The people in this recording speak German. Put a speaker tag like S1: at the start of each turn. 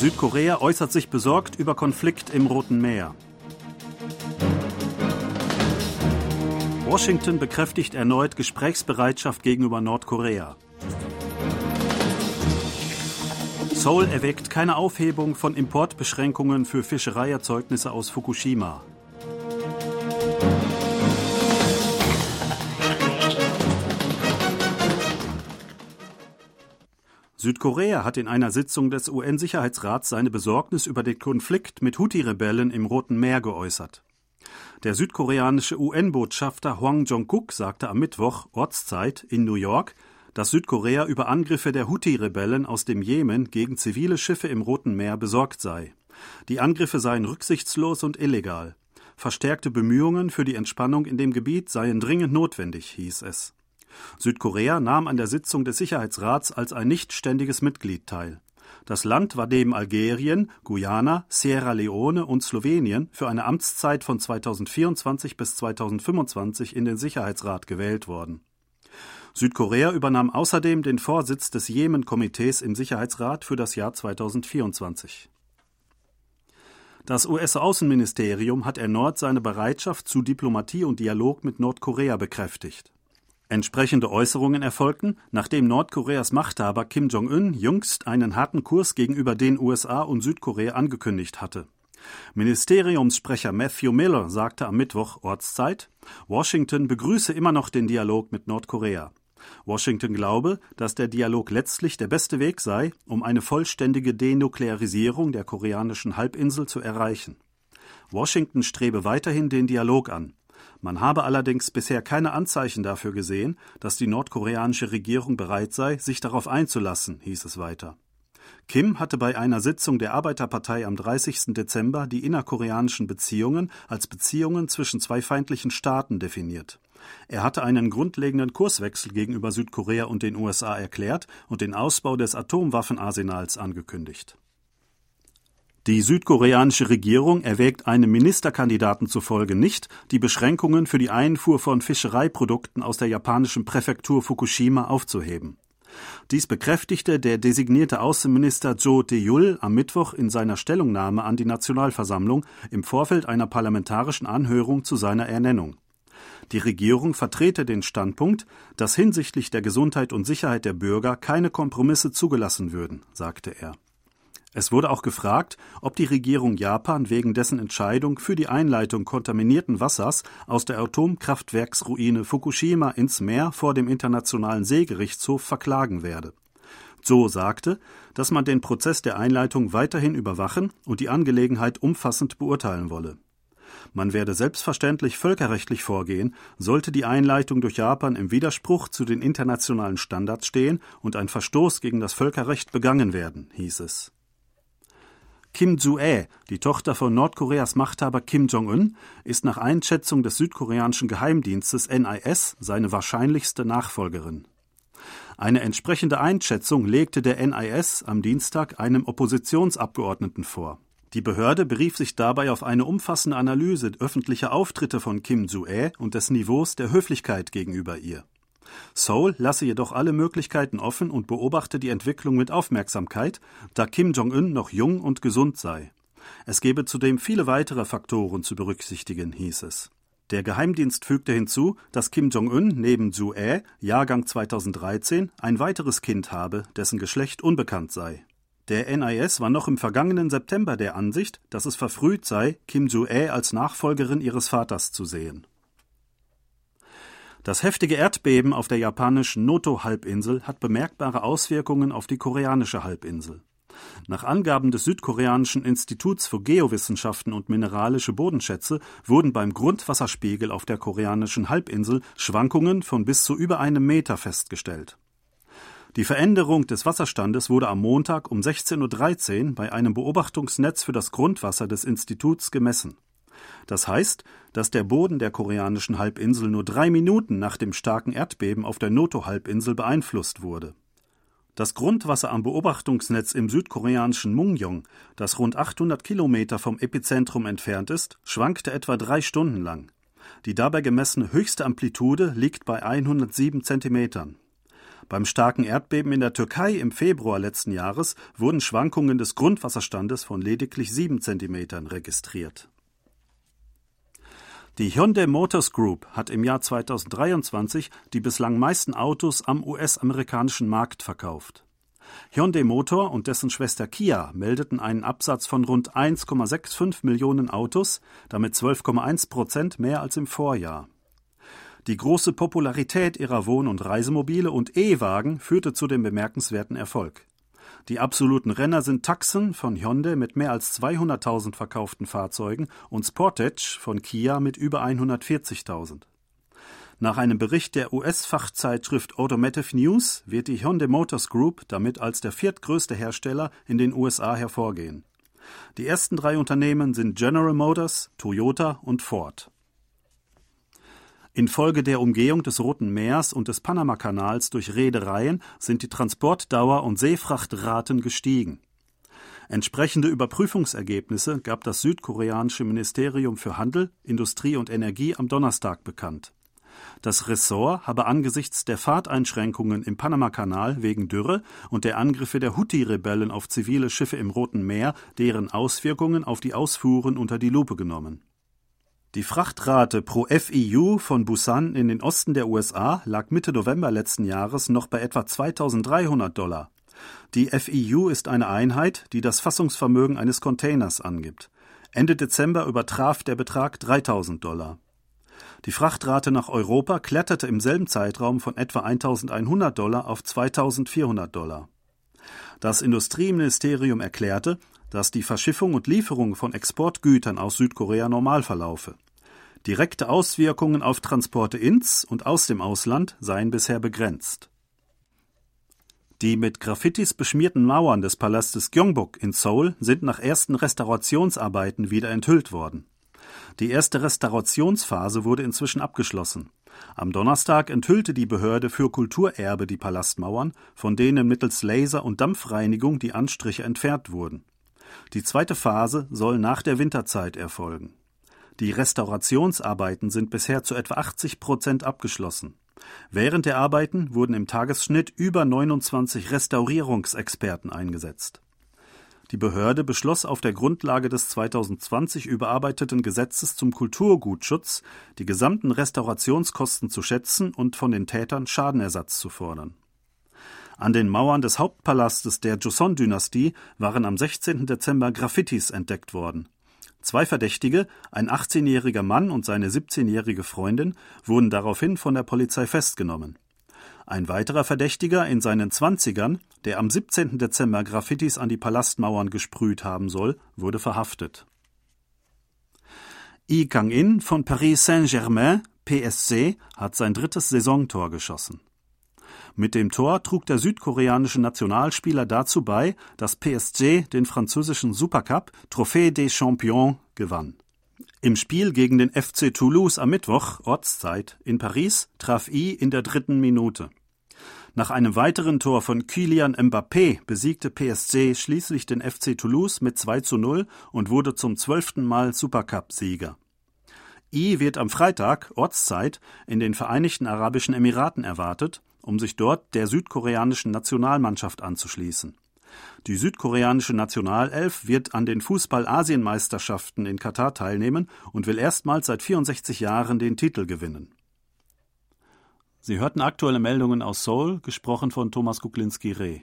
S1: Südkorea äußert sich besorgt über Konflikt im Roten Meer. Washington bekräftigt erneut Gesprächsbereitschaft gegenüber Nordkorea. Seoul erwägt keine Aufhebung von Importbeschränkungen für Fischereierzeugnisse aus Fukushima. Südkorea hat in einer Sitzung des UN-Sicherheitsrats seine Besorgnis über den Konflikt mit Houthi-Rebellen im Roten Meer geäußert. Der südkoreanische UN-Botschafter Hwang Jong-guk sagte am Mittwoch Ortszeit in New York, dass Südkorea über Angriffe der Houthi-Rebellen aus dem Jemen gegen zivile Schiffe im Roten Meer besorgt sei. Die Angriffe seien rücksichtslos und illegal. Verstärkte Bemühungen für die Entspannung in dem Gebiet seien dringend notwendig, hieß es. Südkorea nahm an der Sitzung des Sicherheitsrats als ein nichtständiges Mitglied teil. Das Land war neben Algerien, Guyana, Sierra Leone und Slowenien für eine Amtszeit von 2024 bis 2025 in den Sicherheitsrat gewählt worden. Südkorea übernahm außerdem den Vorsitz des Jemen-Komitees im Sicherheitsrat für das Jahr 2024. Das US-Außenministerium hat erneut seine Bereitschaft zu Diplomatie und Dialog mit Nordkorea bekräftigt. Entsprechende Äußerungen erfolgten, nachdem Nordkoreas Machthaber Kim Jong-un jüngst einen harten Kurs gegenüber den USA und Südkorea angekündigt hatte. Ministeriumssprecher Matthew Miller sagte am Mittwoch Ortszeit, Washington begrüße immer noch den Dialog mit Nordkorea. Washington glaube, dass der Dialog letztlich der beste Weg sei, um eine vollständige Denuklearisierung der koreanischen Halbinsel zu erreichen. Washington strebe weiterhin den Dialog an. Man habe allerdings bisher keine Anzeichen dafür gesehen, dass die nordkoreanische Regierung bereit sei, sich darauf einzulassen, hieß es weiter. Kim hatte bei einer Sitzung der Arbeiterpartei am 30. Dezember die innerkoreanischen Beziehungen als Beziehungen zwischen zwei feindlichen Staaten definiert. Er hatte einen grundlegenden Kurswechsel gegenüber Südkorea und den USA erklärt und den Ausbau des Atomwaffenarsenals angekündigt. Die südkoreanische Regierung erwägt einem Ministerkandidaten zufolge nicht, die Beschränkungen für die Einfuhr von Fischereiprodukten aus der japanischen Präfektur Fukushima aufzuheben. Dies bekräftigte der designierte Außenminister Jo De-yul am Mittwoch in seiner Stellungnahme an die Nationalversammlung im Vorfeld einer parlamentarischen Anhörung zu seiner Ernennung. Die Regierung vertrete den Standpunkt, dass hinsichtlich der Gesundheit und Sicherheit der Bürger keine Kompromisse zugelassen würden, sagte er. Es wurde auch gefragt, ob die Regierung Japan wegen dessen Entscheidung für die Einleitung kontaminierten Wassers aus der Atomkraftwerksruine Fukushima ins Meer vor dem Internationalen Seegerichtshof verklagen werde. So sagte, dass man den Prozess der Einleitung weiterhin überwachen und die Angelegenheit umfassend beurteilen wolle. Man werde selbstverständlich völkerrechtlich vorgehen, sollte die Einleitung durch Japan im Widerspruch zu den internationalen Standards stehen und ein Verstoß gegen das Völkerrecht begangen werden, hieß es. Kim Joo-ae, die Tochter von Nordkoreas Machthaber Kim Jong-un, ist nach Einschätzung des südkoreanischen Geheimdienstes NIS seine wahrscheinlichste Nachfolgerin. Eine entsprechende Einschätzung legte der NIS am Dienstag einem Oppositionsabgeordneten vor. Die Behörde berief sich dabei auf eine umfassende Analyse öffentlicher Auftritte von Kim Joo-ae und des Niveaus der Höflichkeit gegenüber ihr. Seoul lasse jedoch alle Möglichkeiten offen und beobachte die Entwicklung mit Aufmerksamkeit, da Kim Jong-un noch jung und gesund sei. Es gebe zudem viele weitere Faktoren zu berücksichtigen, hieß es. Der Geheimdienst fügte hinzu, dass Kim Jong-un neben Ju-ae, Jahrgang 2013, ein weiteres Kind habe, dessen Geschlecht unbekannt sei. Der NIS war noch im vergangenen September der Ansicht, dass es verfrüht sei, Kim Ju-ae als Nachfolgerin ihres Vaters zu sehen. Das heftige Erdbeben auf der japanischen Noto-Halbinsel hat bemerkbare Auswirkungen auf die koreanische Halbinsel. Nach Angaben des südkoreanischen Instituts für Geowissenschaften und mineralische Bodenschätze wurden beim Grundwasserspiegel auf der koreanischen Halbinsel Schwankungen von bis zu über einem Meter festgestellt. Die Veränderung des Wasserstandes wurde am Montag um 16.13 Uhr bei einem Beobachtungsnetz für das Grundwasser des Instituts gemessen. Das heißt, dass der Boden der koreanischen Halbinsel nur drei Minuten nach dem starken Erdbeben auf der Noto-Halbinsel beeinflusst wurde. Das Grundwasser am Beobachtungsnetz im südkoreanischen Mungyong, das rund 800 Kilometer vom Epizentrum entfernt ist, schwankte etwa drei Stunden lang. Die dabei gemessene höchste Amplitude liegt bei 107 Zentimetern. Beim starken Erdbeben in der Türkei im Februar letzten Jahres wurden Schwankungen des Grundwasserstandes von lediglich sieben Zentimetern registriert. Die Hyundai Motors Group hat im Jahr 2023 die bislang meisten Autos am US-amerikanischen Markt verkauft. Hyundai Motor und dessen Schwester Kia meldeten einen Absatz von rund 1,65 Millionen Autos, damit 12,1 Prozent mehr als im Vorjahr. Die große Popularität ihrer Wohn- und Reisemobile und E-Wagen führte zu dem bemerkenswerten Erfolg. Die absoluten Renner sind Tucson von Hyundai mit mehr als 200.000 verkauften Fahrzeugen und Sportage von Kia mit über 140.000. Nach einem Bericht der US-Fachzeitschrift Automotive News wird die Hyundai Motors Group damit als der viertgrößte Hersteller in den USA hervorgehen. Die ersten drei Unternehmen sind General Motors, Toyota und Ford. Infolge der Umgehung des Roten Meers und des Panamakanals durch Reedereien sind die Transportdauer und Seefrachtraten gestiegen. Entsprechende Überprüfungsergebnisse gab das südkoreanische Ministerium für Handel, Industrie und Energie am Donnerstag bekannt. Das Ressort habe angesichts der Fahrteinschränkungen im Panamakanal wegen Dürre und der Angriffe der Houthi-Rebellen auf zivile Schiffe im Roten Meer deren Auswirkungen auf die Ausfuhren unter die Lupe genommen. Die Frachtrate pro FIU von Busan in den Osten der USA lag Mitte November letzten Jahres noch bei etwa 2300 Dollar. Die FIU ist eine Einheit, die das Fassungsvermögen eines Containers angibt. Ende Dezember übertraf der Betrag 3000 Dollar. Die Frachtrate nach Europa kletterte im selben Zeitraum von etwa 1100 Dollar auf 2400 Dollar. Das Industrieministerium erklärte, dass die Verschiffung und Lieferung von Exportgütern aus Südkorea normal verlaufe. Direkte Auswirkungen auf Transporte ins und aus dem Ausland seien bisher begrenzt. Die mit Graffitis beschmierten Mauern des Palastes Gyeongbok in Seoul sind nach ersten Restaurationsarbeiten wieder enthüllt worden. Die erste Restaurationsphase wurde inzwischen abgeschlossen. Am Donnerstag enthüllte die Behörde für Kulturerbe die Palastmauern, von denen mittels Laser- und Dampfreinigung die Anstriche entfernt wurden. Die zweite Phase soll nach der Winterzeit erfolgen. Die Restaurationsarbeiten sind bisher zu etwa 80 Prozent abgeschlossen. Während der Arbeiten wurden im Tagesschnitt über 29 Restaurierungsexperten eingesetzt. Die Behörde beschloss auf der Grundlage des 2020 überarbeiteten Gesetzes zum Kulturgutschutz, die gesamten Restaurationskosten zu schätzen und von den Tätern Schadenersatz zu fordern. An den Mauern des Hauptpalastes der Joseon-Dynastie waren am 16. Dezember Graffitis entdeckt worden. Zwei Verdächtige, ein 18-jähriger Mann und seine 17-jährige Freundin, wurden daraufhin von der Polizei festgenommen. Ein weiterer Verdächtiger in seinen Zwanzigern, der am 17. Dezember Graffitis an die Palastmauern gesprüht haben soll, wurde verhaftet. Yi Kang-in von Paris Saint-Germain, PSC, hat sein drittes Saisontor geschossen. Mit dem Tor trug der südkoreanische Nationalspieler dazu bei, dass PSG den französischen Supercup Trophée des Champions gewann. Im Spiel gegen den FC Toulouse am Mittwoch, Ortszeit, in Paris, traf I in der dritten Minute. Nach einem weiteren Tor von Kylian Mbappé besiegte PSG schließlich den FC Toulouse mit 2 zu 0 und wurde zum zwölften Mal Supercup-Sieger. I wird am Freitag, Ortszeit, in den Vereinigten Arabischen Emiraten erwartet um sich dort der südkoreanischen Nationalmannschaft anzuschließen. Die südkoreanische Nationalelf wird an den Fußball-Asienmeisterschaften in Katar teilnehmen und will erstmals seit 64 Jahren den Titel gewinnen. Sie hörten aktuelle Meldungen aus Seoul, gesprochen von Thomas Kuklinski-Reh.